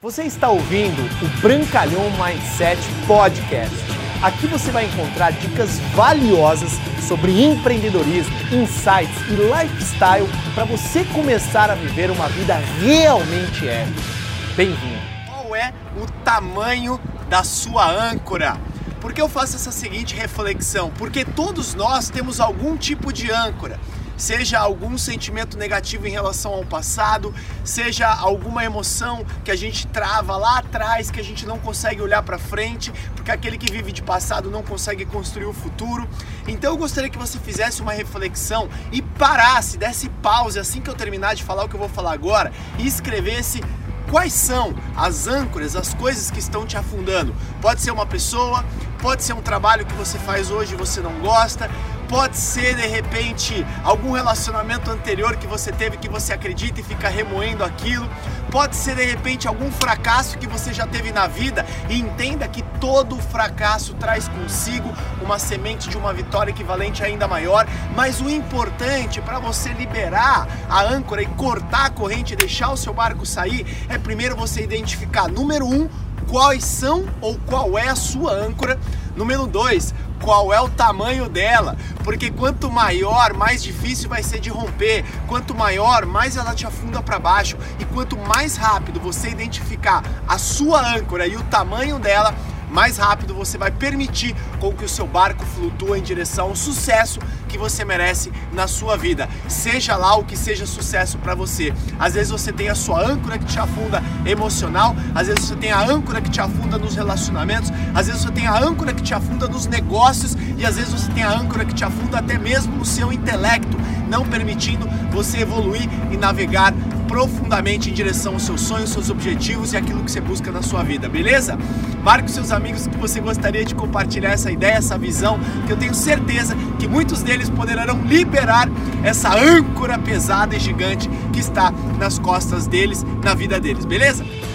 Você está ouvindo o Brancalhão Mindset Podcast. Aqui você vai encontrar dicas valiosas sobre empreendedorismo, insights e lifestyle para você começar a viver uma vida realmente épica. Bem-vindo! Qual é o tamanho da sua âncora? Por que eu faço essa seguinte reflexão? Porque todos nós temos algum tipo de âncora seja algum sentimento negativo em relação ao passado, seja alguma emoção que a gente trava lá atrás, que a gente não consegue olhar para frente, porque aquele que vive de passado não consegue construir o futuro. Então eu gostaria que você fizesse uma reflexão e parasse, desse pause assim que eu terminar de falar o que eu vou falar agora e escrevesse quais são as âncoras, as coisas que estão te afundando. Pode ser uma pessoa, pode ser um trabalho que você faz hoje e você não gosta, pode ser de repente algum relacionamento anterior que você teve que você acredita e fica remoendo aquilo, pode ser de repente algum fracasso que você já teve na vida e entenda que todo fracasso traz consigo uma semente de uma vitória equivalente ainda maior, mas o importante para você liberar a âncora e cortar a corrente e deixar o seu barco sair é primeiro você identificar número um quais são ou qual é a sua âncora. Número dois, qual é o tamanho dela, porque quanto maior, mais difícil vai ser de romper, quanto maior, mais ela te afunda para baixo, e quanto mais rápido você identificar a sua âncora e o tamanho dela, mais rápido você vai permitir com que o seu barco flutue em direção ao sucesso que você merece na sua vida. Seja lá o que seja sucesso para você. Às vezes você tem a sua âncora que te afunda emocional, às vezes você tem a âncora que te afunda nos relacionamentos, às vezes você tem a âncora que te afunda nos negócios e às vezes você tem a âncora que te afunda até mesmo no seu intelecto, não permitindo você evoluir e navegar profundamente em direção aos seus sonhos, seus objetivos e aquilo que você busca na sua vida, beleza? Marque os seus amigos que você gostaria de compartilhar essa ideia, essa visão, que eu tenho certeza que muitos deles poderão liberar essa âncora pesada e gigante que está nas costas deles, na vida deles, beleza?